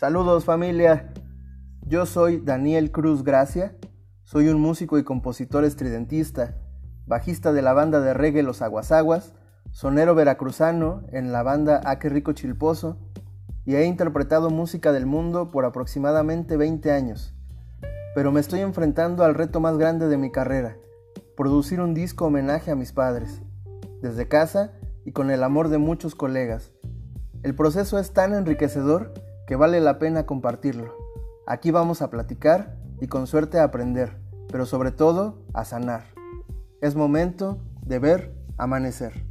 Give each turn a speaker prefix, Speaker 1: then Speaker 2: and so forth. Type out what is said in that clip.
Speaker 1: Saludos familia, yo soy Daniel Cruz Gracia, soy un músico y compositor estridentista, bajista de la banda de reggae Los Aguasaguas, sonero veracruzano en la banda Aque Rico Chilposo y he interpretado música del mundo por aproximadamente 20 años. Pero me estoy enfrentando al reto más grande de mi carrera, producir un disco homenaje a mis padres, desde casa y con el amor de muchos colegas. El proceso es tan enriquecedor que vale la pena compartirlo. Aquí vamos a platicar y con suerte a aprender, pero sobre todo a sanar. Es momento de ver amanecer.